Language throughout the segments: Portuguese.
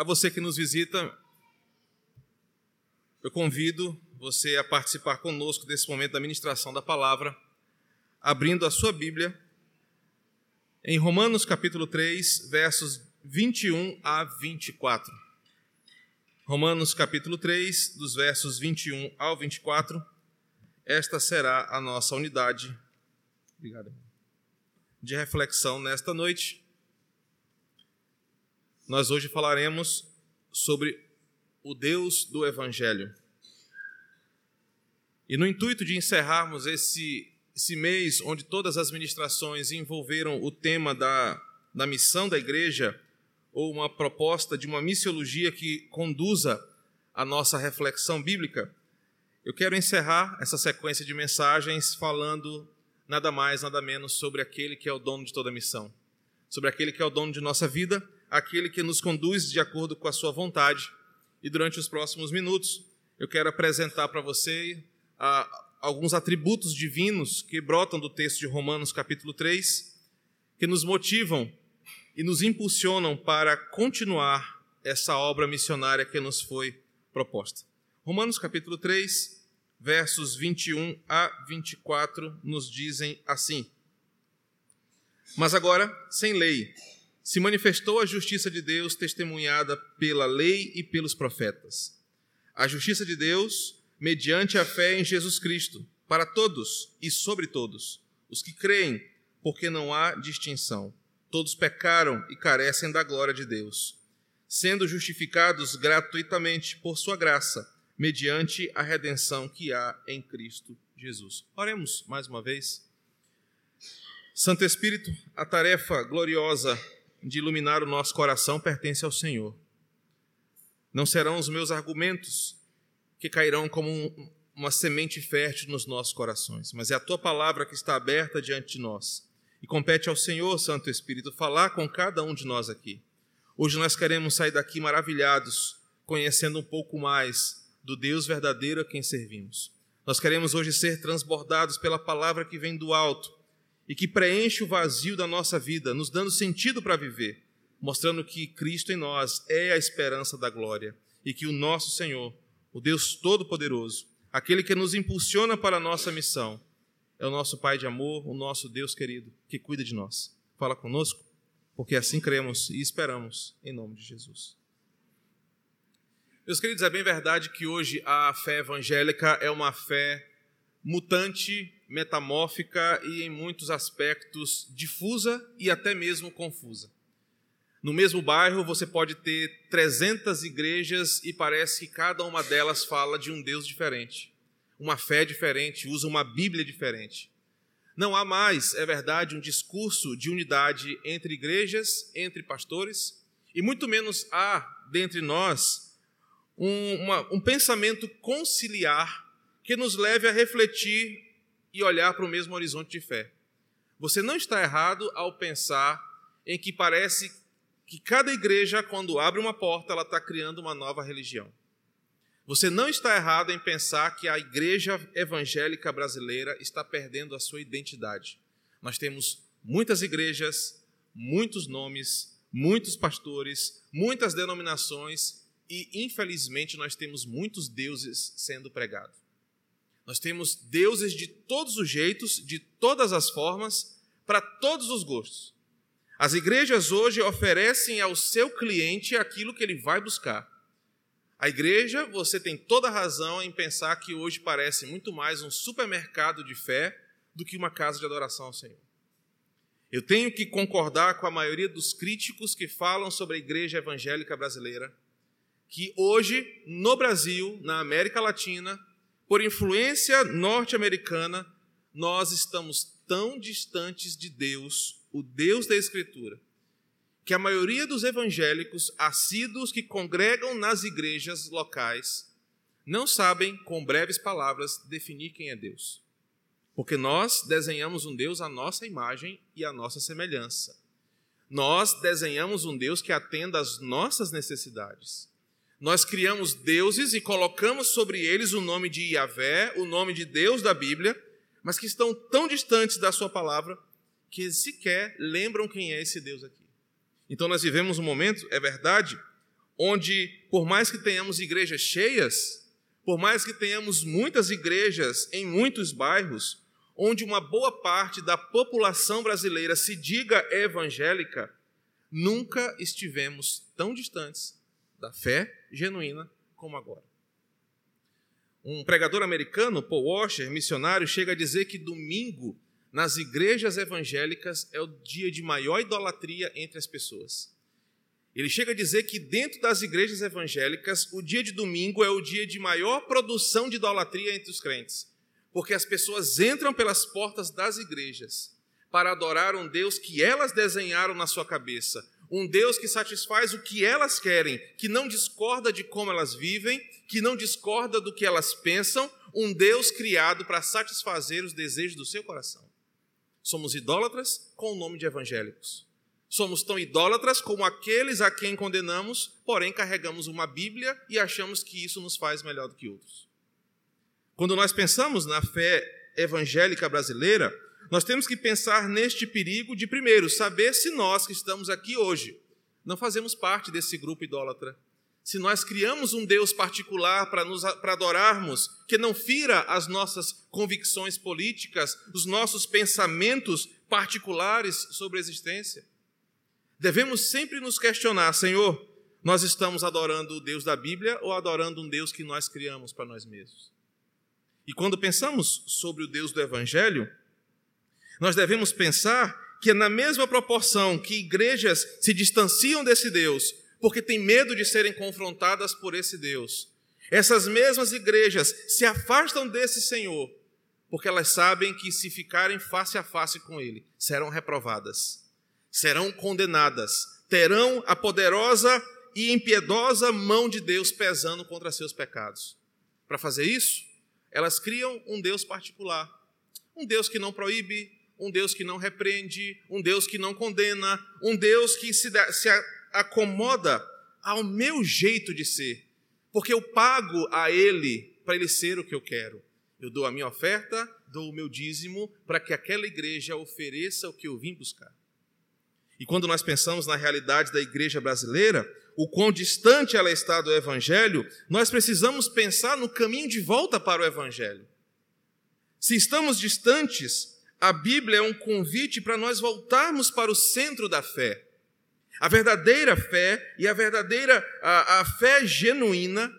A você que nos visita, eu convido você a participar conosco desse momento da ministração da palavra, abrindo a sua Bíblia em Romanos capítulo 3, versos 21 a 24. Romanos capítulo 3, dos versos 21 ao 24. Esta será a nossa unidade de reflexão nesta noite. Nós hoje falaremos sobre o Deus do Evangelho. E no intuito de encerrarmos esse, esse mês, onde todas as ministrações envolveram o tema da, da missão da igreja, ou uma proposta de uma missiologia que conduza a nossa reflexão bíblica, eu quero encerrar essa sequência de mensagens falando nada mais, nada menos sobre aquele que é o dono de toda missão, sobre aquele que é o dono de nossa vida, aquele que nos conduz de acordo com a sua vontade. E durante os próximos minutos, eu quero apresentar para você ah, alguns atributos divinos que brotam do texto de Romanos, capítulo 3, que nos motivam e nos impulsionam para continuar essa obra missionária que nos foi proposta. Romanos, capítulo 3, versos 21 a 24, nos dizem assim: Mas agora, sem lei, se manifestou a justiça de Deus testemunhada pela lei e pelos profetas. A justiça de Deus mediante a fé em Jesus Cristo, para todos e sobre todos, os que creem, porque não há distinção. Todos pecaram e carecem da glória de Deus, sendo justificados gratuitamente por sua graça, mediante a redenção que há em Cristo Jesus. Oremos mais uma vez. Santo Espírito, a tarefa gloriosa de iluminar o nosso coração pertence ao Senhor. Não serão os meus argumentos que cairão como um, uma semente fértil nos nossos corações, mas é a tua palavra que está aberta diante de nós. E compete ao Senhor, Santo Espírito, falar com cada um de nós aqui. Hoje nós queremos sair daqui maravilhados, conhecendo um pouco mais do Deus verdadeiro a quem servimos. Nós queremos hoje ser transbordados pela palavra que vem do alto e que preenche o vazio da nossa vida, nos dando sentido para viver, mostrando que Cristo em nós é a esperança da glória e que o nosso Senhor o Deus Todo-Poderoso, aquele que nos impulsiona para a nossa missão, é o nosso Pai de amor, o nosso Deus querido, que cuida de nós. Fala conosco, porque assim cremos e esperamos, em nome de Jesus. Meus queridos, é bem verdade que hoje a fé evangélica é uma fé mutante, metamórfica e, em muitos aspectos, difusa e até mesmo confusa. No mesmo bairro você pode ter 300 igrejas e parece que cada uma delas fala de um Deus diferente, uma fé diferente, usa uma Bíblia diferente. Não há mais, é verdade, um discurso de unidade entre igrejas, entre pastores, e muito menos há dentre nós um, uma, um pensamento conciliar que nos leve a refletir e olhar para o mesmo horizonte de fé. Você não está errado ao pensar em que parece que cada igreja, quando abre uma porta, ela está criando uma nova religião. Você não está errado em pensar que a igreja evangélica brasileira está perdendo a sua identidade. Nós temos muitas igrejas, muitos nomes, muitos pastores, muitas denominações e, infelizmente, nós temos muitos deuses sendo pregados. Nós temos deuses de todos os jeitos, de todas as formas, para todos os gostos. As igrejas hoje oferecem ao seu cliente aquilo que ele vai buscar. A igreja, você tem toda a razão em pensar que hoje parece muito mais um supermercado de fé do que uma casa de adoração ao Senhor. Eu tenho que concordar com a maioria dos críticos que falam sobre a igreja evangélica brasileira, que hoje, no Brasil, na América Latina, por influência norte-americana, nós estamos tão distantes de Deus o Deus da Escritura, que a maioria dos evangélicos assíduos que congregam nas igrejas locais não sabem, com breves palavras, definir quem é Deus. Porque nós desenhamos um Deus à nossa imagem e à nossa semelhança. Nós desenhamos um Deus que atenda às nossas necessidades. Nós criamos deuses e colocamos sobre eles o nome de Yahvé, o nome de Deus da Bíblia, mas que estão tão distantes da Sua palavra que sequer lembram quem é esse Deus aqui. Então nós vivemos um momento, é verdade, onde, por mais que tenhamos igrejas cheias, por mais que tenhamos muitas igrejas em muitos bairros, onde uma boa parte da população brasileira se diga evangélica, nunca estivemos tão distantes da fé genuína como agora. Um pregador americano, Paul Washer, missionário, chega a dizer que domingo nas igrejas evangélicas é o dia de maior idolatria entre as pessoas. Ele chega a dizer que dentro das igrejas evangélicas, o dia de domingo é o dia de maior produção de idolatria entre os crentes, porque as pessoas entram pelas portas das igrejas para adorar um Deus que elas desenharam na sua cabeça, um Deus que satisfaz o que elas querem, que não discorda de como elas vivem, que não discorda do que elas pensam, um Deus criado para satisfazer os desejos do seu coração. Somos idólatras com o nome de evangélicos. Somos tão idólatras como aqueles a quem condenamos, porém carregamos uma Bíblia e achamos que isso nos faz melhor do que outros. Quando nós pensamos na fé evangélica brasileira, nós temos que pensar neste perigo de, primeiro, saber se nós que estamos aqui hoje não fazemos parte desse grupo idólatra. Se nós criamos um Deus particular para nos para adorarmos, que não fira as nossas convicções políticas, os nossos pensamentos particulares sobre a existência. Devemos sempre nos questionar, Senhor, nós estamos adorando o Deus da Bíblia ou adorando um Deus que nós criamos para nós mesmos? E quando pensamos sobre o Deus do Evangelho, nós devemos pensar que é na mesma proporção que igrejas se distanciam desse Deus, porque têm medo de serem confrontadas por esse Deus, essas mesmas igrejas se afastam desse Senhor, porque elas sabem que se ficarem face a face com Ele, serão reprovadas serão condenadas, terão a poderosa e impiedosa mão de Deus pesando contra seus pecados. Para fazer isso, elas criam um Deus particular, um Deus que não proíbe, um Deus que não repreende, um Deus que não condena, um Deus que se, se acomoda ao meu jeito de ser, porque eu pago a Ele para Ele ser o que eu quero. Eu dou a minha oferta, dou o meu dízimo para que aquela igreja ofereça o que eu vim buscar. E quando nós pensamos na realidade da igreja brasileira, o quão distante ela está do evangelho, nós precisamos pensar no caminho de volta para o evangelho. Se estamos distantes, a Bíblia é um convite para nós voltarmos para o centro da fé. A verdadeira fé e a verdadeira a, a fé genuína,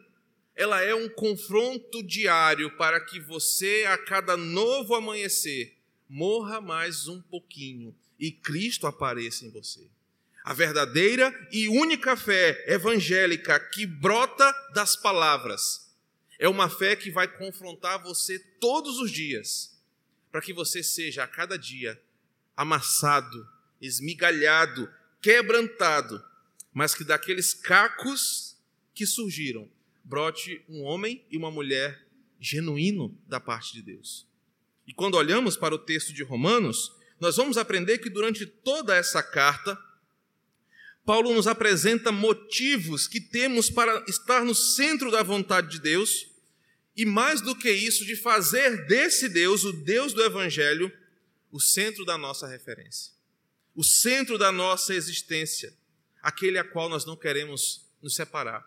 ela é um confronto diário para que você a cada novo amanhecer morra mais um pouquinho e Cristo apareça em você. A verdadeira e única fé evangélica que brota das palavras é uma fé que vai confrontar você todos os dias, para que você seja a cada dia amassado, esmigalhado, quebrantado, mas que daqueles cacos que surgiram brote um homem e uma mulher genuíno da parte de Deus. E quando olhamos para o texto de Romanos, nós vamos aprender que durante toda essa carta, Paulo nos apresenta motivos que temos para estar no centro da vontade de Deus, e mais do que isso, de fazer desse Deus, o Deus do Evangelho, o centro da nossa referência, o centro da nossa existência, aquele a qual nós não queremos nos separar,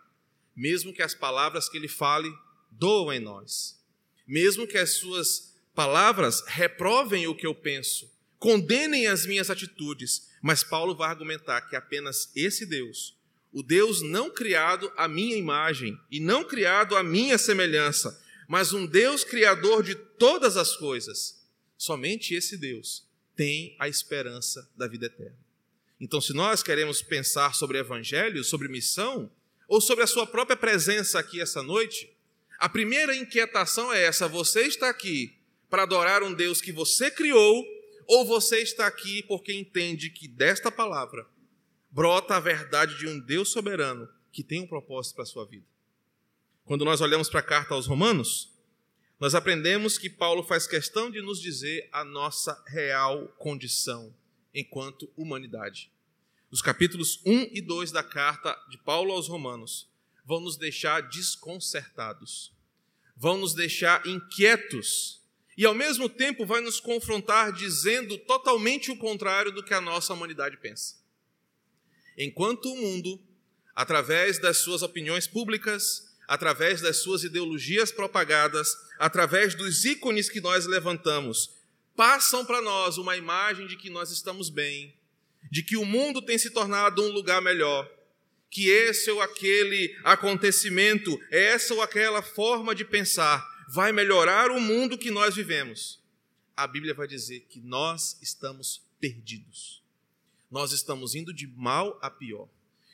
mesmo que as palavras que ele fale doam em nós, mesmo que as suas palavras reprovem o que eu penso, condenem as minhas atitudes, mas Paulo vai argumentar que apenas esse Deus, o Deus não criado à minha imagem e não criado à minha semelhança, mas um Deus criador de todas as coisas, somente esse Deus tem a esperança da vida eterna. Então, se nós queremos pensar sobre evangelho, sobre missão, ou sobre a sua própria presença aqui essa noite, a primeira inquietação é essa: você está aqui para adorar um Deus que você criou ou você está aqui porque entende que desta palavra brota a verdade de um Deus soberano que tem um propósito para a sua vida? Quando nós olhamos para a carta aos Romanos, nós aprendemos que Paulo faz questão de nos dizer a nossa real condição enquanto humanidade. Os capítulos 1 e 2 da carta de Paulo aos Romanos vão nos deixar desconcertados, vão nos deixar inquietos e ao mesmo tempo vai nos confrontar dizendo totalmente o contrário do que a nossa humanidade pensa. Enquanto o mundo através das suas opiniões públicas, através das suas ideologias propagadas, através dos ícones que nós levantamos, passam para nós uma imagem de que nós estamos bem, de que o mundo tem se tornado um lugar melhor, que esse ou aquele acontecimento, essa ou aquela forma de pensar vai melhorar o mundo que nós vivemos. A Bíblia vai dizer que nós estamos perdidos. Nós estamos indo de mal a pior.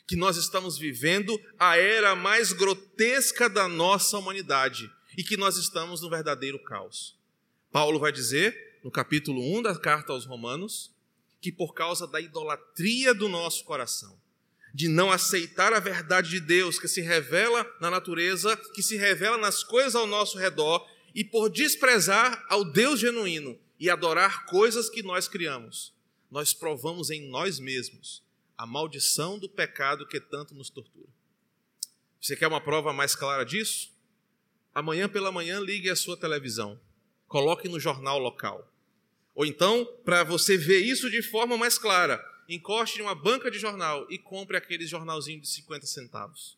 Que nós estamos vivendo a era mais grotesca da nossa humanidade e que nós estamos no verdadeiro caos. Paulo vai dizer, no capítulo 1 da carta aos Romanos, que por causa da idolatria do nosso coração, de não aceitar a verdade de Deus que se revela na natureza, que se revela nas coisas ao nosso redor, e por desprezar ao Deus genuíno e adorar coisas que nós criamos, nós provamos em nós mesmos a maldição do pecado que tanto nos tortura. Você quer uma prova mais clara disso? Amanhã pela manhã ligue a sua televisão, coloque no jornal local. Ou então, para você ver isso de forma mais clara, encoste em uma banca de jornal e compre aquele jornalzinho de 50 centavos.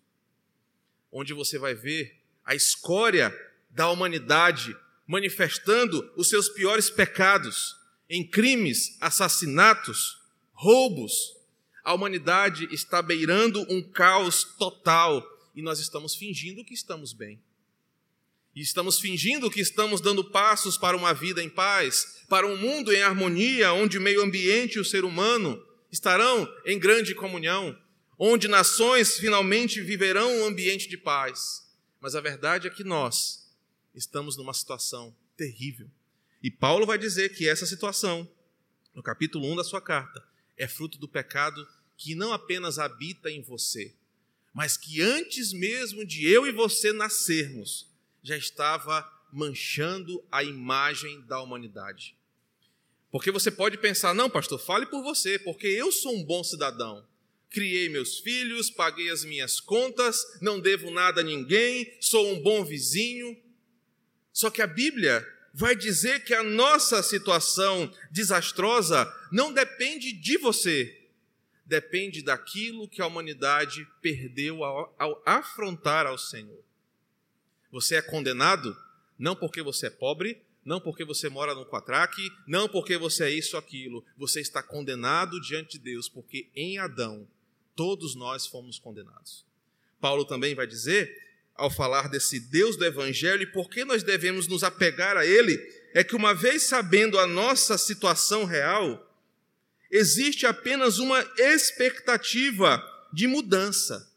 Onde você vai ver a escória da humanidade manifestando os seus piores pecados em crimes, assassinatos, roubos. A humanidade está beirando um caos total e nós estamos fingindo que estamos bem. E estamos fingindo que estamos dando passos para uma vida em paz, para um mundo em harmonia, onde o meio ambiente e o ser humano estarão em grande comunhão, onde nações finalmente viverão um ambiente de paz. Mas a verdade é que nós estamos numa situação terrível. E Paulo vai dizer que essa situação, no capítulo 1 da sua carta, é fruto do pecado que não apenas habita em você, mas que antes mesmo de eu e você nascermos, já estava manchando a imagem da humanidade. Porque você pode pensar, não, pastor, fale por você, porque eu sou um bom cidadão. Criei meus filhos, paguei as minhas contas, não devo nada a ninguém, sou um bom vizinho. Só que a Bíblia vai dizer que a nossa situação desastrosa não depende de você, depende daquilo que a humanidade perdeu ao, ao afrontar ao Senhor. Você é condenado não porque você é pobre, não porque você mora no quatraque, não porque você é isso ou aquilo. Você está condenado diante de Deus, porque em Adão todos nós fomos condenados. Paulo também vai dizer ao falar desse Deus do Evangelho e por que nós devemos nos apegar a Ele, é que uma vez sabendo a nossa situação real, existe apenas uma expectativa de mudança.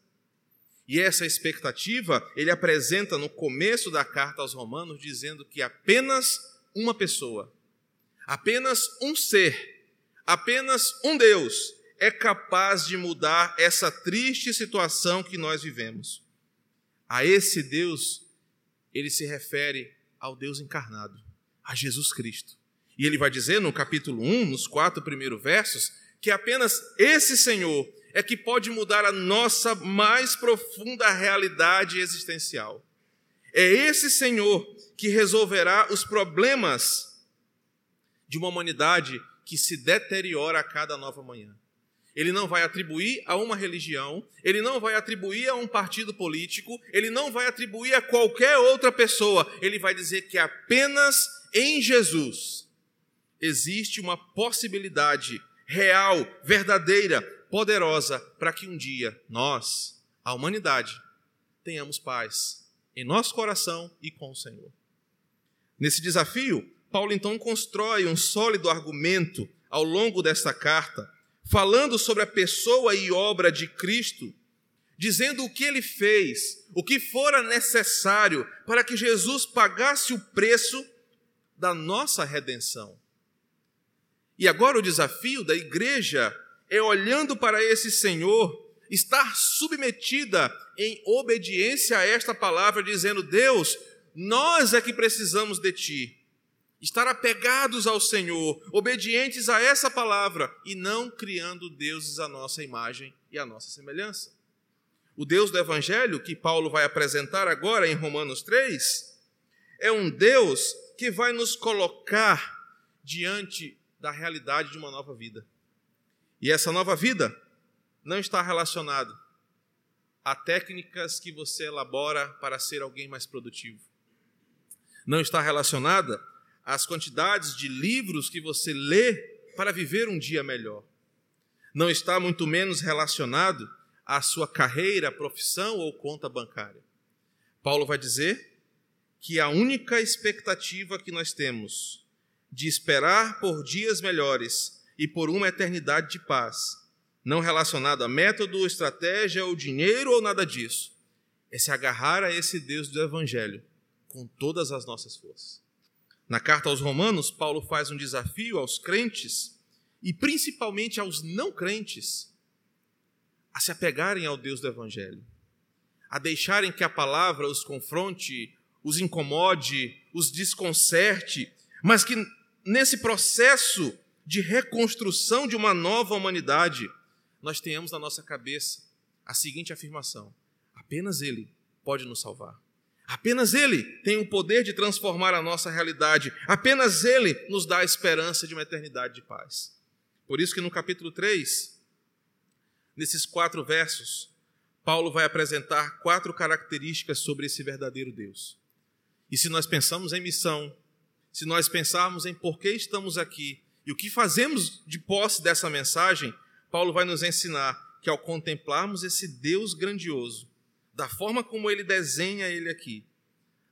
E essa expectativa ele apresenta no começo da carta aos Romanos, dizendo que apenas uma pessoa, apenas um ser, apenas um Deus é capaz de mudar essa triste situação que nós vivemos. A esse Deus, ele se refere ao Deus encarnado, a Jesus Cristo. E ele vai dizer no capítulo 1, nos quatro primeiros versos, que apenas esse Senhor é que pode mudar a nossa mais profunda realidade existencial. É esse Senhor que resolverá os problemas de uma humanidade que se deteriora a cada nova manhã. Ele não vai atribuir a uma religião, ele não vai atribuir a um partido político, ele não vai atribuir a qualquer outra pessoa. Ele vai dizer que apenas em Jesus existe uma possibilidade real, verdadeira, poderosa, para que um dia nós, a humanidade, tenhamos paz em nosso coração e com o Senhor. Nesse desafio, Paulo então constrói um sólido argumento ao longo desta carta falando sobre a pessoa e obra de Cristo, dizendo o que ele fez, o que fora necessário para que Jesus pagasse o preço da nossa redenção. E agora o desafio da igreja é olhando para esse Senhor, estar submetida em obediência a esta palavra, dizendo: Deus, nós é que precisamos de ti estar apegados ao Senhor, obedientes a essa palavra e não criando deuses à nossa imagem e à nossa semelhança. O Deus do Evangelho, que Paulo vai apresentar agora em Romanos 3, é um Deus que vai nos colocar diante da realidade de uma nova vida. E essa nova vida não está relacionada a técnicas que você elabora para ser alguém mais produtivo. Não está relacionada às quantidades de livros que você lê para viver um dia melhor. Não está muito menos relacionado à sua carreira, profissão ou conta bancária. Paulo vai dizer que a única expectativa que nós temos de esperar por dias melhores e por uma eternidade de paz, não relacionado a método, estratégia ou dinheiro ou nada disso, é se agarrar a esse Deus do Evangelho com todas as nossas forças. Na carta aos Romanos, Paulo faz um desafio aos crentes e principalmente aos não crentes a se apegarem ao Deus do Evangelho, a deixarem que a palavra os confronte, os incomode, os desconcerte, mas que nesse processo de reconstrução de uma nova humanidade, nós tenhamos na nossa cabeça a seguinte afirmação: apenas Ele pode nos salvar. Apenas Ele tem o poder de transformar a nossa realidade. Apenas Ele nos dá a esperança de uma eternidade de paz. Por isso que no capítulo 3, nesses quatro versos, Paulo vai apresentar quatro características sobre esse verdadeiro Deus. E se nós pensamos em missão, se nós pensarmos em por que estamos aqui e o que fazemos de posse dessa mensagem, Paulo vai nos ensinar que ao contemplarmos esse Deus grandioso, da forma como ele desenha ele aqui,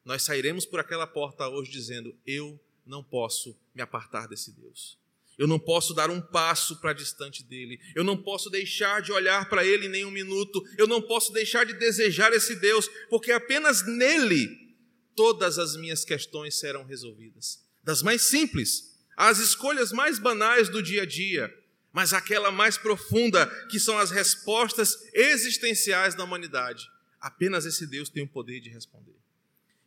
nós sairemos por aquela porta hoje dizendo: Eu não posso me apartar desse Deus. Eu não posso dar um passo para distante dele. Eu não posso deixar de olhar para ele nem um minuto. Eu não posso deixar de desejar esse Deus, porque apenas nele todas as minhas questões serão resolvidas. Das mais simples, às escolhas mais banais do dia a dia, mas aquela mais profunda, que são as respostas existenciais da humanidade. Apenas esse Deus tem o poder de responder.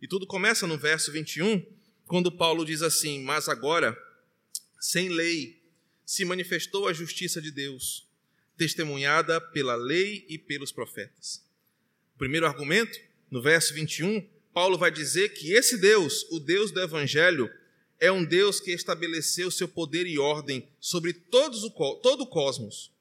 E tudo começa no verso 21, quando Paulo diz assim: Mas agora, sem lei, se manifestou a justiça de Deus, testemunhada pela lei e pelos profetas. O primeiro argumento, no verso 21, Paulo vai dizer que esse Deus, o Deus do Evangelho, é um Deus que estabeleceu seu poder e ordem sobre todos o, todo o cosmos.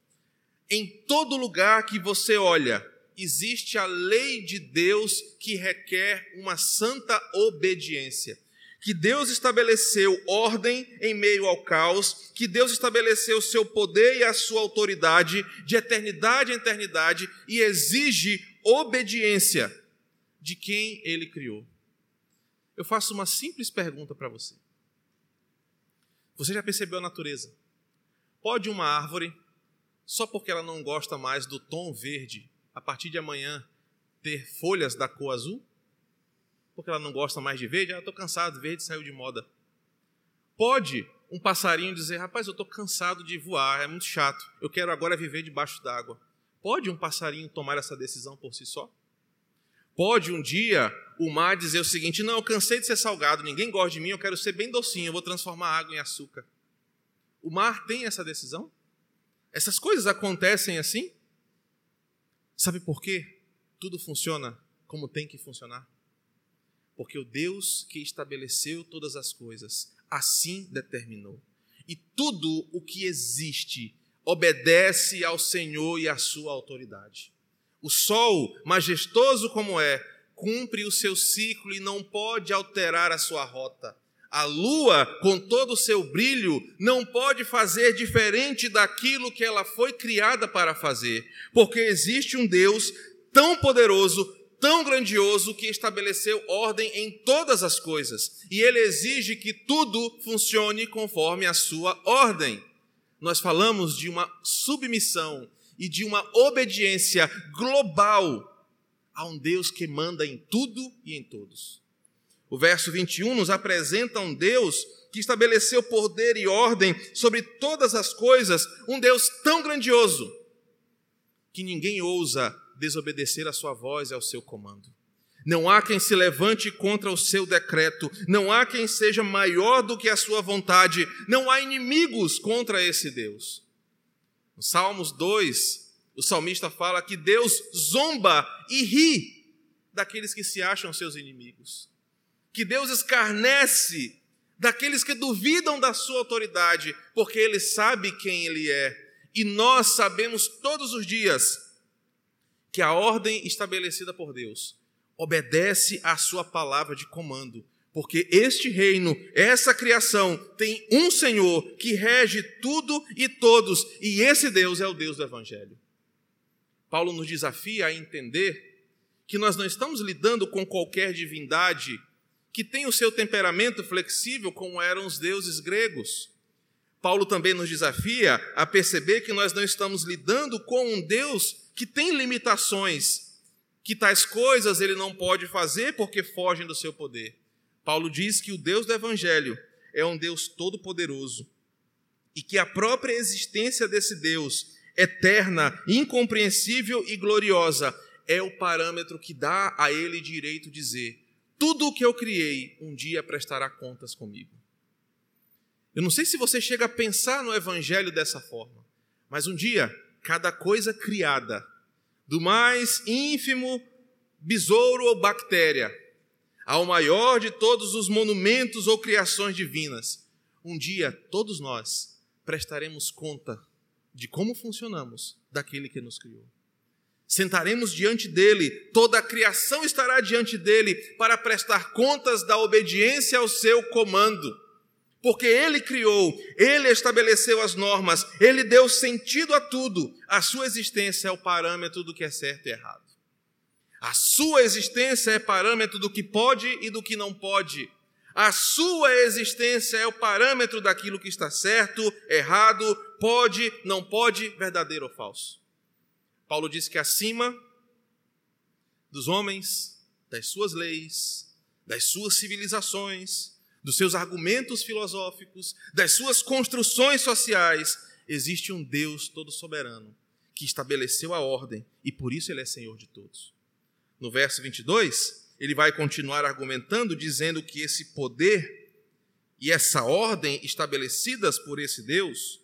Em todo lugar que você olha, existe a lei de Deus que requer uma santa obediência. Que Deus estabeleceu ordem em meio ao caos, que Deus estabeleceu seu poder e a sua autoridade de eternidade em eternidade e exige obediência de quem ele criou. Eu faço uma simples pergunta para você. Você já percebeu a natureza? Pode uma árvore, só porque ela não gosta mais do tom verde, a partir de amanhã ter folhas da cor azul? Porque ela não gosta mais de verde? Ah, estou cansado, verde saiu de moda. Pode um passarinho dizer: Rapaz, eu estou cansado de voar, é muito chato, eu quero agora viver debaixo d'água. Pode um passarinho tomar essa decisão por si só? Pode um dia o mar dizer o seguinte: não, eu cansei de ser salgado, ninguém gosta de mim, eu quero ser bem docinho, eu vou transformar água em açúcar. O mar tem essa decisão? Essas coisas acontecem assim? Sabe por quê? Tudo funciona como tem que funcionar. Porque o Deus que estabeleceu todas as coisas assim determinou. E tudo o que existe obedece ao Senhor e à sua autoridade. O sol, majestoso como é, cumpre o seu ciclo e não pode alterar a sua rota. A lua, com todo o seu brilho, não pode fazer diferente daquilo que ela foi criada para fazer, porque existe um Deus tão poderoso, tão grandioso, que estabeleceu ordem em todas as coisas, e ele exige que tudo funcione conforme a sua ordem. Nós falamos de uma submissão e de uma obediência global a um Deus que manda em tudo e em todos. O verso 21 nos apresenta um Deus que estabeleceu poder e ordem sobre todas as coisas, um Deus tão grandioso que ninguém ousa desobedecer a sua voz e ao seu comando. Não há quem se levante contra o seu decreto, não há quem seja maior do que a sua vontade, não há inimigos contra esse Deus. No Salmos 2, o salmista fala que Deus zomba e ri daqueles que se acham seus inimigos. Que Deus escarnece daqueles que duvidam da sua autoridade, porque ele sabe quem ele é. E nós sabemos todos os dias que a ordem estabelecida por Deus obedece à sua palavra de comando, porque este reino, essa criação, tem um Senhor que rege tudo e todos, e esse Deus é o Deus do Evangelho. Paulo nos desafia a entender que nós não estamos lidando com qualquer divindade que tem o seu temperamento flexível, como eram os deuses gregos. Paulo também nos desafia a perceber que nós não estamos lidando com um Deus que tem limitações, que tais coisas ele não pode fazer porque fogem do seu poder. Paulo diz que o Deus do Evangelho é um Deus todo-poderoso e que a própria existência desse Deus, eterna, incompreensível e gloriosa, é o parâmetro que dá a ele direito de dizer: tudo o que eu criei um dia prestará contas comigo. Eu não sei se você chega a pensar no Evangelho dessa forma, mas um dia, cada coisa criada, do mais ínfimo besouro ou bactéria, ao maior de todos os monumentos ou criações divinas. Um dia, todos nós prestaremos conta de como funcionamos daquele que nos criou. Sentaremos diante dele, toda a criação estará diante dele para prestar contas da obediência ao seu comando. Porque ele criou, ele estabeleceu as normas, ele deu sentido a tudo. A sua existência é o parâmetro do que é certo e errado. A sua existência é parâmetro do que pode e do que não pode. A sua existência é o parâmetro daquilo que está certo, errado, pode, não pode, verdadeiro ou falso. Paulo diz que acima dos homens, das suas leis, das suas civilizações, dos seus argumentos filosóficos, das suas construções sociais, existe um Deus todo soberano que estabeleceu a ordem e por isso ele é Senhor de todos. No verso 22, ele vai continuar argumentando, dizendo que esse poder e essa ordem estabelecidas por esse Deus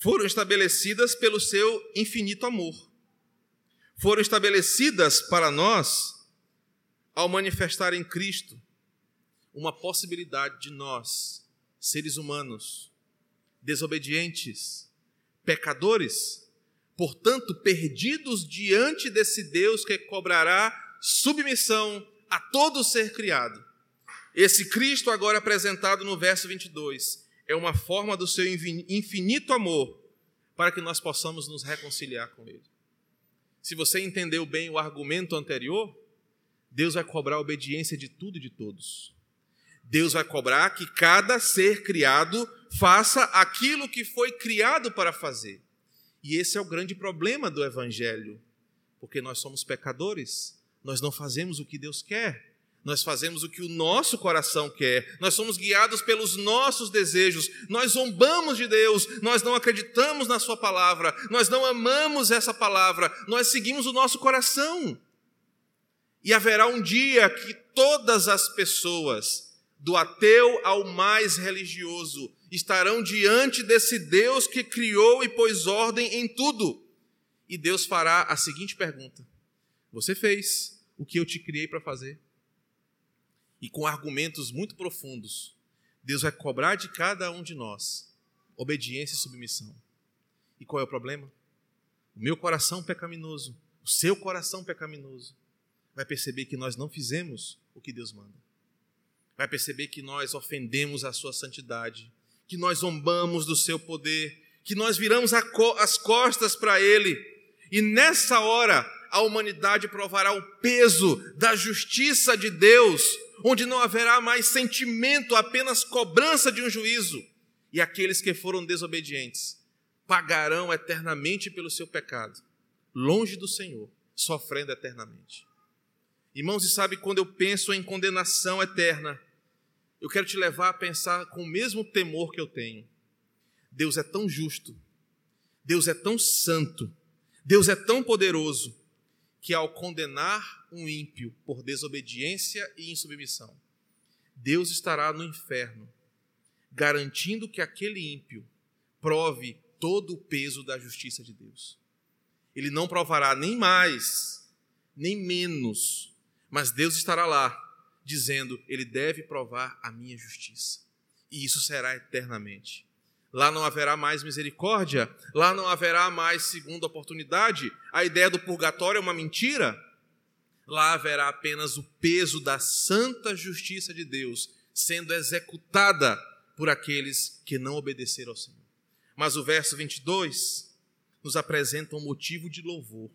foram estabelecidas pelo seu infinito amor. Foram estabelecidas para nós ao manifestar em Cristo uma possibilidade de nós, seres humanos, desobedientes, pecadores, portanto, perdidos diante desse Deus que cobrará submissão a todo ser criado. Esse Cristo, agora apresentado no verso 22, é uma forma do seu infinito amor para que nós possamos nos reconciliar com Ele. Se você entendeu bem o argumento anterior, Deus vai cobrar a obediência de tudo e de todos. Deus vai cobrar que cada ser criado faça aquilo que foi criado para fazer. E esse é o grande problema do Evangelho, porque nós somos pecadores, nós não fazemos o que Deus quer, nós fazemos o que o nosso coração quer, nós somos guiados pelos nossos desejos, nós zombamos de Deus, nós não acreditamos na Sua palavra, nós não amamos essa palavra, nós seguimos o nosso coração. E haverá um dia que todas as pessoas, do ateu ao mais religioso, estarão diante desse Deus que criou e pôs ordem em tudo. E Deus fará a seguinte pergunta: Você fez o que eu te criei para fazer? E com argumentos muito profundos, Deus vai cobrar de cada um de nós obediência e submissão. E qual é o problema? O meu coração pecaminoso, o seu coração pecaminoso, vai perceber que nós não fizemos o que Deus manda. Vai perceber que nós ofendemos a sua santidade que nós zombamos do seu poder, que nós viramos as costas para ele. E nessa hora, a humanidade provará o peso da justiça de Deus, onde não haverá mais sentimento, apenas cobrança de um juízo. E aqueles que foram desobedientes pagarão eternamente pelo seu pecado, longe do Senhor, sofrendo eternamente. Irmãos, e sabe quando eu penso em condenação eterna, eu quero te levar a pensar com o mesmo temor que eu tenho. Deus é tão justo, Deus é tão santo, Deus é tão poderoso, que ao condenar um ímpio por desobediência e insubmissão, Deus estará no inferno, garantindo que aquele ímpio prove todo o peso da justiça de Deus. Ele não provará nem mais, nem menos, mas Deus estará lá dizendo: Ele deve provar a minha justiça. E isso será eternamente. Lá não haverá mais misericórdia, lá não haverá mais segunda oportunidade. A ideia do purgatório é uma mentira. Lá haverá apenas o peso da santa justiça de Deus sendo executada por aqueles que não obedeceram ao Senhor. Mas o verso 22 nos apresenta um motivo de louvor.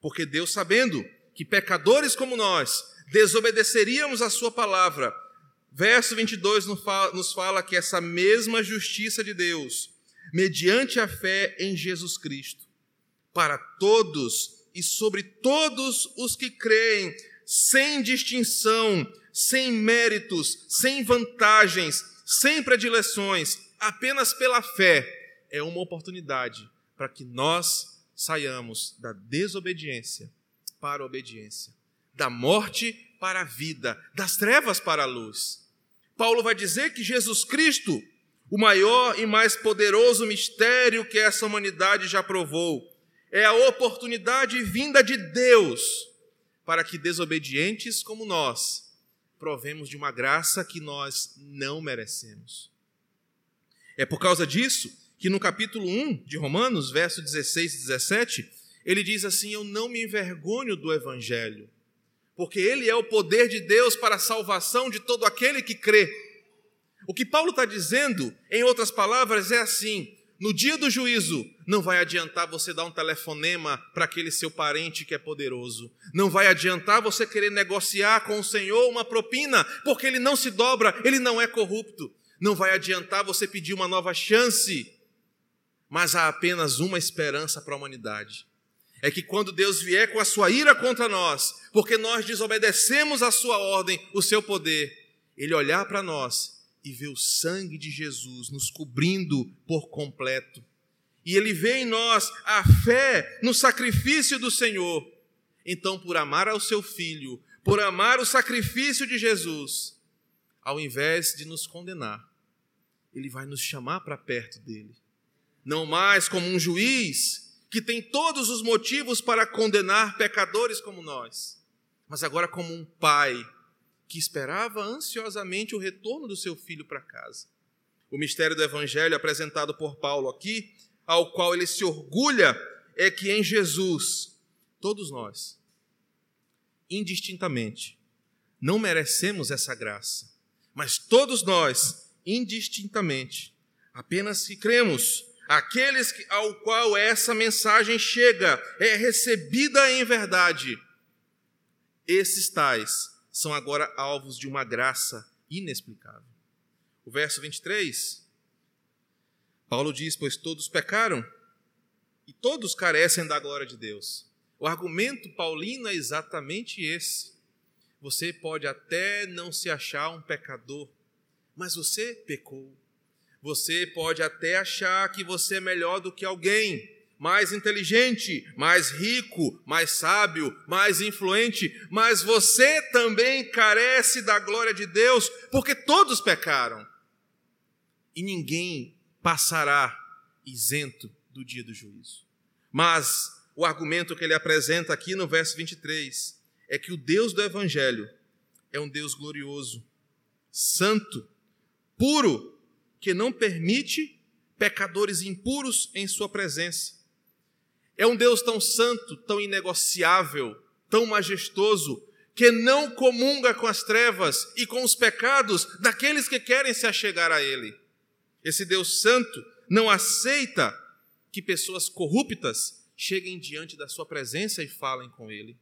Porque Deus, sabendo que pecadores como nós desobedeceríamos a Sua palavra, verso 22 nos fala que essa mesma justiça de Deus, mediante a fé em Jesus Cristo, para todos e sobre todos os que creem, sem distinção, sem méritos, sem vantagens, sem predileções, apenas pela fé, é uma oportunidade para que nós saiamos da desobediência para a obediência, da morte para a vida, das trevas para a luz. Paulo vai dizer que Jesus Cristo, o maior e mais poderoso mistério que essa humanidade já provou, é a oportunidade vinda de Deus para que desobedientes como nós provemos de uma graça que nós não merecemos. É por causa disso que no capítulo 1 de Romanos, verso 16 e 17, ele diz assim: Eu não me envergonho do evangelho, porque ele é o poder de Deus para a salvação de todo aquele que crê. O que Paulo está dizendo, em outras palavras, é assim: no dia do juízo, não vai adiantar você dar um telefonema para aquele seu parente que é poderoso. Não vai adiantar você querer negociar com o Senhor uma propina, porque ele não se dobra, ele não é corrupto. Não vai adiantar você pedir uma nova chance, mas há apenas uma esperança para a humanidade. É que quando Deus vier com a sua ira contra nós, porque nós desobedecemos a sua ordem, o seu poder, ele olhar para nós e vê o sangue de Jesus nos cobrindo por completo. E ele vê em nós a fé no sacrifício do Senhor. Então, por amar ao seu filho, por amar o sacrifício de Jesus, ao invés de nos condenar, ele vai nos chamar para perto dele. Não mais como um juiz que tem todos os motivos para condenar pecadores como nós, mas agora como um pai que esperava ansiosamente o retorno do seu filho para casa. O mistério do Evangelho apresentado por Paulo aqui, ao qual ele se orgulha, é que em Jesus, todos nós, indistintamente, não merecemos essa graça, mas todos nós, indistintamente, apenas que cremos, aqueles ao qual essa mensagem chega, é recebida em verdade, esses tais são agora alvos de uma graça inexplicável. O verso 23, Paulo diz: Pois todos pecaram e todos carecem da glória de Deus. O argumento paulino é exatamente esse. Você pode até não se achar um pecador, mas você pecou. Você pode até achar que você é melhor do que alguém, mais inteligente, mais rico, mais sábio, mais influente, mas você também carece da glória de Deus, porque todos pecaram. E ninguém passará isento do dia do juízo. Mas o argumento que ele apresenta aqui no verso 23 é que o Deus do Evangelho é um Deus glorioso, santo, puro, que não permite pecadores impuros em sua presença. É um Deus tão santo, tão inegociável, tão majestoso, que não comunga com as trevas e com os pecados daqueles que querem se achegar a Ele. Esse Deus santo não aceita que pessoas corruptas cheguem diante da Sua presença e falem com Ele.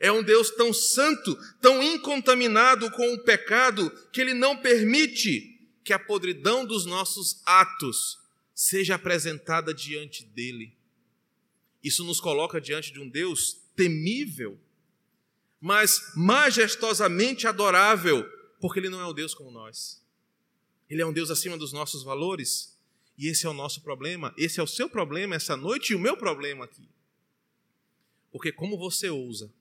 É um Deus tão santo, tão incontaminado com o pecado, que Ele não permite que a podridão dos nossos atos seja apresentada diante dele. Isso nos coloca diante de um Deus temível, mas majestosamente adorável, porque Ele não é um Deus como nós. Ele é um Deus acima dos nossos valores, e esse é o nosso problema, esse é o seu problema essa noite e o meu problema aqui. Porque como você ousa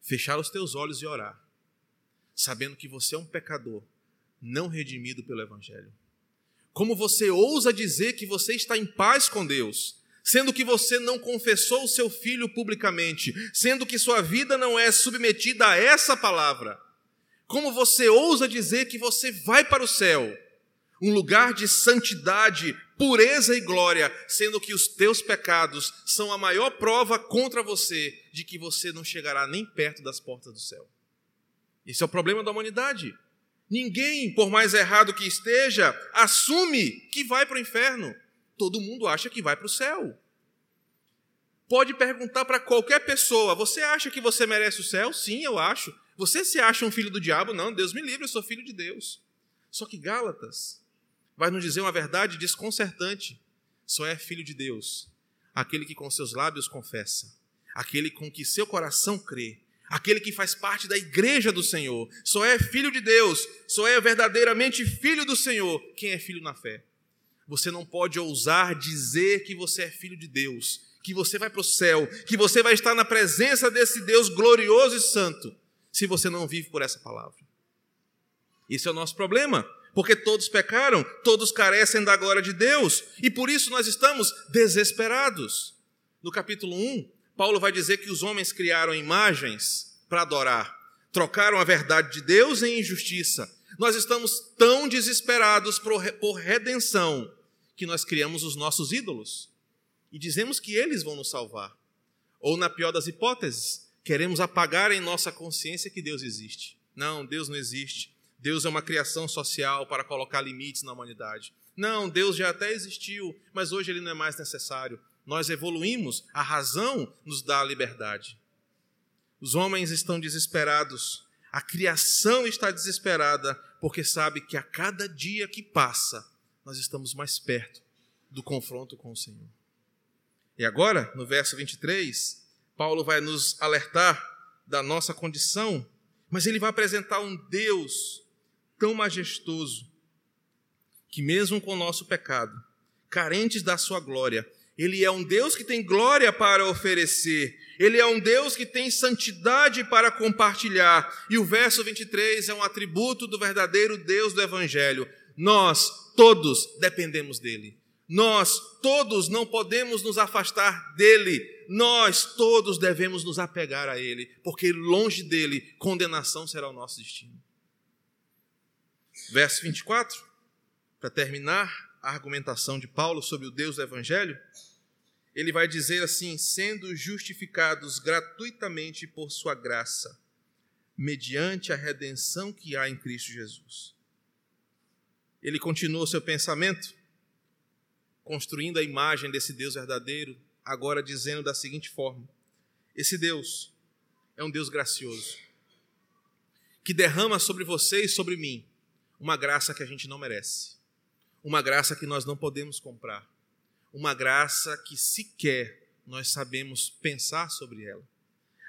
fechar os teus olhos e orar, sabendo que você é um pecador, não redimido pelo Evangelho? Como você ousa dizer que você está em paz com Deus, sendo que você não confessou o seu filho publicamente, sendo que sua vida não é submetida a essa palavra, como você ousa dizer que você vai para o céu, um lugar de santidade, pureza e glória, sendo que os teus pecados são a maior prova contra você de que você não chegará nem perto das portas do céu. Esse é o problema da humanidade. Ninguém, por mais errado que esteja, assume que vai para o inferno. Todo mundo acha que vai para o céu. Pode perguntar para qualquer pessoa: Você acha que você merece o céu? Sim, eu acho. Você se acha um filho do diabo? Não, Deus me livre, eu sou filho de Deus. Só que Gálatas vai nos dizer uma verdade desconcertante. Só é filho de Deus aquele que com seus lábios confessa, aquele com que seu coração crê, aquele que faz parte da igreja do Senhor. Só é filho de Deus, só é verdadeiramente filho do Senhor quem é filho na fé. Você não pode ousar dizer que você é filho de Deus, que você vai para o céu, que você vai estar na presença desse Deus glorioso e santo, se você não vive por essa palavra. Esse é o nosso problema porque todos pecaram, todos carecem da glória de Deus, e por isso nós estamos desesperados. No capítulo 1, Paulo vai dizer que os homens criaram imagens para adorar, trocaram a verdade de Deus em injustiça. Nós estamos tão desesperados por redenção que nós criamos os nossos ídolos e dizemos que eles vão nos salvar. Ou, na pior das hipóteses, queremos apagar em nossa consciência que Deus existe. Não, Deus não existe. Deus é uma criação social para colocar limites na humanidade. Não, Deus já até existiu, mas hoje ele não é mais necessário. Nós evoluímos, a razão nos dá a liberdade. Os homens estão desesperados, a criação está desesperada, porque sabe que a cada dia que passa, nós estamos mais perto do confronto com o Senhor. E agora, no verso 23, Paulo vai nos alertar da nossa condição, mas ele vai apresentar um Deus tão majestoso que, mesmo com o nosso pecado, carentes da sua glória, ele é um Deus que tem glória para oferecer, ele é um Deus que tem santidade para compartilhar. E o verso 23 é um atributo do verdadeiro Deus do Evangelho. Nós todos dependemos dele. Nós todos não podemos nos afastar dele. Nós todos devemos nos apegar a ele, porque longe dele condenação será o nosso destino. Verso 24, para terminar a argumentação de Paulo sobre o Deus do Evangelho, ele vai dizer assim: sendo justificados gratuitamente por sua graça, mediante a redenção que há em Cristo Jesus. Ele continua o seu pensamento, construindo a imagem desse Deus verdadeiro, agora dizendo da seguinte forma: Esse Deus é um Deus gracioso, que derrama sobre você e sobre mim uma graça que a gente não merece, uma graça que nós não podemos comprar, uma graça que sequer nós sabemos pensar sobre ela.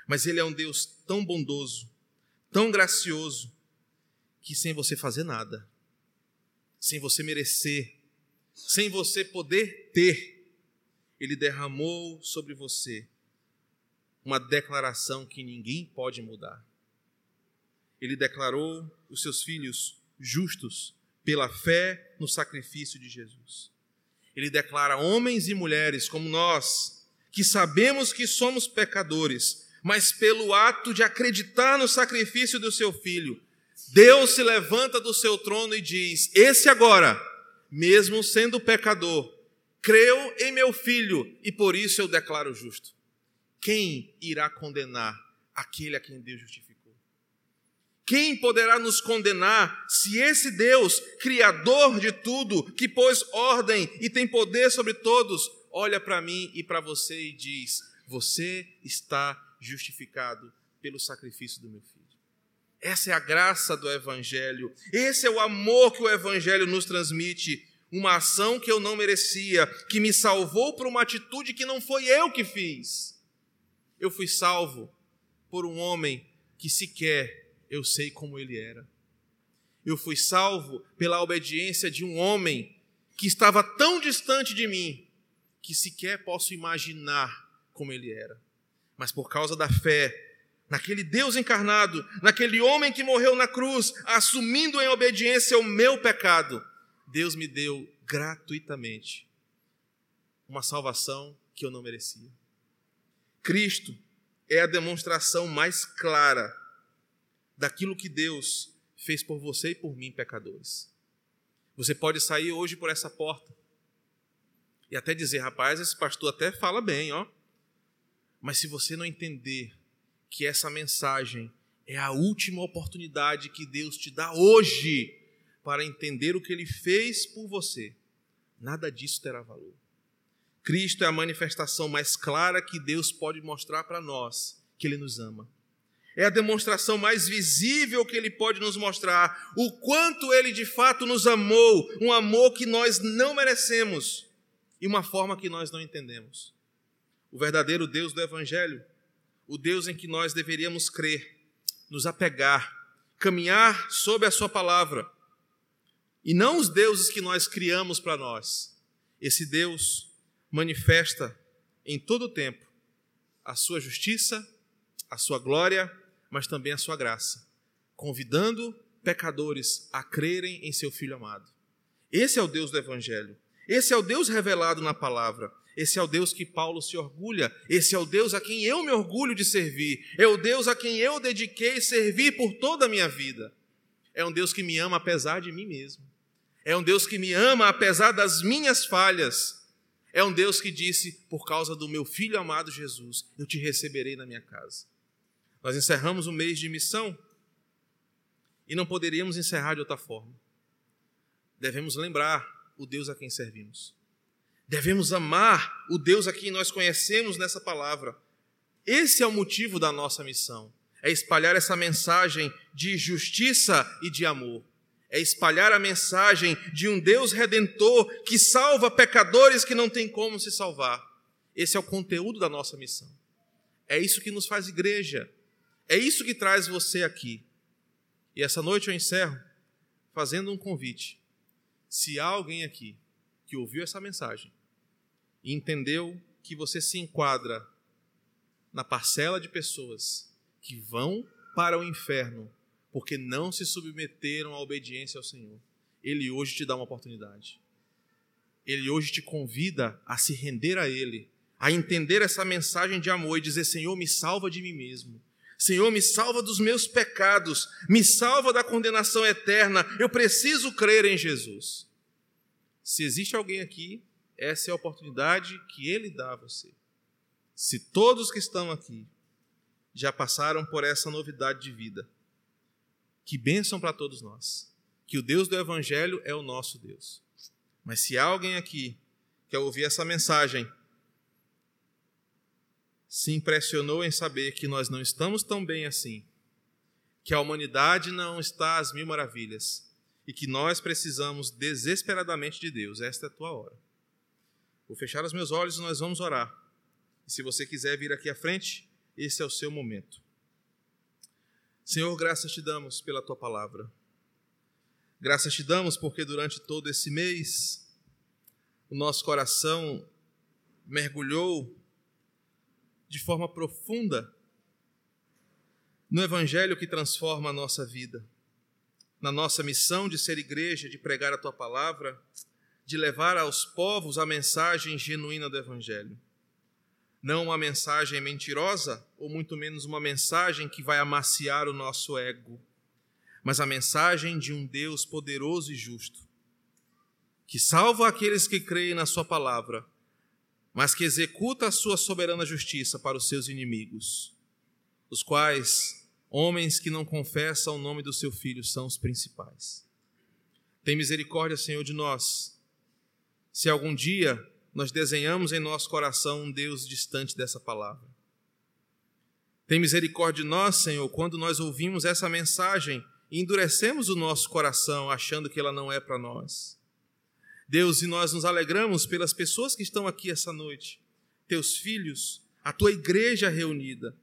Mas Ele é um Deus tão bondoso, tão gracioso, que sem você fazer nada, sem você merecer, sem você poder ter, Ele derramou sobre você uma declaração que ninguém pode mudar. Ele declarou os seus filhos justos pela fé no sacrifício de Jesus. Ele declara homens e mulheres como nós, que sabemos que somos pecadores, mas pelo ato de acreditar no sacrifício do seu filho, Deus se levanta do seu trono e diz: Esse agora, mesmo sendo pecador, creu em meu filho e por isso eu declaro justo. Quem irá condenar aquele a quem Deus justifica? Quem poderá nos condenar se esse Deus, Criador de tudo, que pôs ordem e tem poder sobre todos, olha para mim e para você e diz: Você está justificado pelo sacrifício do meu filho. Essa é a graça do Evangelho, esse é o amor que o Evangelho nos transmite. Uma ação que eu não merecia, que me salvou por uma atitude que não foi eu que fiz. Eu fui salvo por um homem que sequer eu sei como ele era. Eu fui salvo pela obediência de um homem que estava tão distante de mim que sequer posso imaginar como ele era. Mas por causa da fé, naquele Deus encarnado, naquele homem que morreu na cruz, assumindo em obediência o meu pecado, Deus me deu gratuitamente uma salvação que eu não merecia. Cristo é a demonstração mais clara daquilo que Deus fez por você e por mim, pecadores. Você pode sair hoje por essa porta e até dizer, rapaz, esse pastor até fala bem, ó. Mas se você não entender que essa mensagem é a última oportunidade que Deus te dá hoje para entender o que ele fez por você, nada disso terá valor. Cristo é a manifestação mais clara que Deus pode mostrar para nós que ele nos ama. É a demonstração mais visível que ele pode nos mostrar o quanto ele de fato nos amou, um amor que nós não merecemos e uma forma que nós não entendemos. O verdadeiro Deus do Evangelho, o Deus em que nós deveríamos crer, nos apegar, caminhar sob a Sua palavra, e não os deuses que nós criamos para nós. Esse Deus manifesta em todo o tempo a Sua justiça, a Sua glória, mas também a Sua graça, convidando pecadores a crerem em Seu Filho amado. Esse é o Deus do Evangelho. Esse é o Deus revelado na palavra. Esse é o Deus que Paulo se orgulha. Esse é o Deus a quem eu me orgulho de servir. É o Deus a quem eu dediquei servir por toda a minha vida. É um Deus que me ama apesar de mim mesmo. É um Deus que me ama apesar das minhas falhas. É um Deus que disse: por causa do meu filho amado Jesus, eu te receberei na minha casa. Nós encerramos o mês de missão e não poderíamos encerrar de outra forma. Devemos lembrar o Deus a quem servimos. Devemos amar o Deus a quem nós conhecemos nessa palavra. Esse é o motivo da nossa missão. É espalhar essa mensagem de justiça e de amor. É espalhar a mensagem de um Deus redentor que salva pecadores que não têm como se salvar. Esse é o conteúdo da nossa missão. É isso que nos faz igreja. É isso que traz você aqui. E essa noite eu encerro fazendo um convite se há alguém aqui que ouviu essa mensagem e entendeu que você se enquadra na parcela de pessoas que vão para o inferno porque não se submeteram à obediência ao Senhor, Ele hoje te dá uma oportunidade. Ele hoje te convida a se render a Ele, a entender essa mensagem de amor e dizer: Senhor, me salva de mim mesmo. Senhor, me salva dos meus pecados, me salva da condenação eterna. Eu preciso crer em Jesus. Se existe alguém aqui, essa é a oportunidade que ele dá a você. Se todos que estão aqui já passaram por essa novidade de vida, que bênção para todos nós. Que o Deus do Evangelho é o nosso Deus. Mas se alguém aqui que, ao ouvir essa mensagem, se impressionou em saber que nós não estamos tão bem assim, que a humanidade não está às mil maravilhas e que nós precisamos desesperadamente de Deus. Esta é a tua hora. Vou fechar os meus olhos e nós vamos orar. E se você quiser vir aqui à frente, esse é o seu momento. Senhor, graças te damos pela tua palavra. Graças te damos porque durante todo esse mês o nosso coração mergulhou de forma profunda no Evangelho que transforma a nossa vida, na nossa missão de ser igreja, de pregar a tua palavra, de levar aos povos a mensagem genuína do Evangelho. Não uma mensagem mentirosa, ou muito menos uma mensagem que vai amaciar o nosso ego, mas a mensagem de um Deus poderoso e justo, que salva aqueles que creem na Sua palavra mas que executa a sua soberana justiça para os seus inimigos, os quais homens que não confessam o nome do seu filho são os principais. Tem misericórdia, Senhor, de nós. Se algum dia nós desenhamos em nosso coração um Deus distante dessa palavra. Tem misericórdia de nós, Senhor, quando nós ouvimos essa mensagem e endurecemos o nosso coração achando que ela não é para nós. Deus, e nós nos alegramos pelas pessoas que estão aqui essa noite, teus filhos, a tua igreja reunida,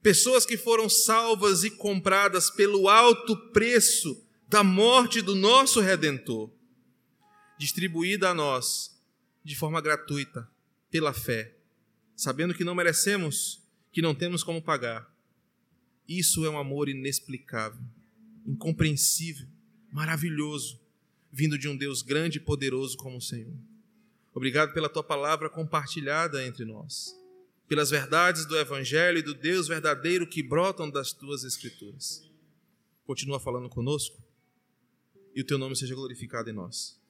pessoas que foram salvas e compradas pelo alto preço da morte do nosso redentor, distribuída a nós de forma gratuita, pela fé, sabendo que não merecemos, que não temos como pagar. Isso é um amor inexplicável, incompreensível, maravilhoso vindo de um Deus grande e poderoso como o Senhor. Obrigado pela tua palavra compartilhada entre nós, pelas verdades do Evangelho e do Deus verdadeiro que brotam das tuas Escrituras. Continua falando conosco. e o teu nome seja glorificado em nós.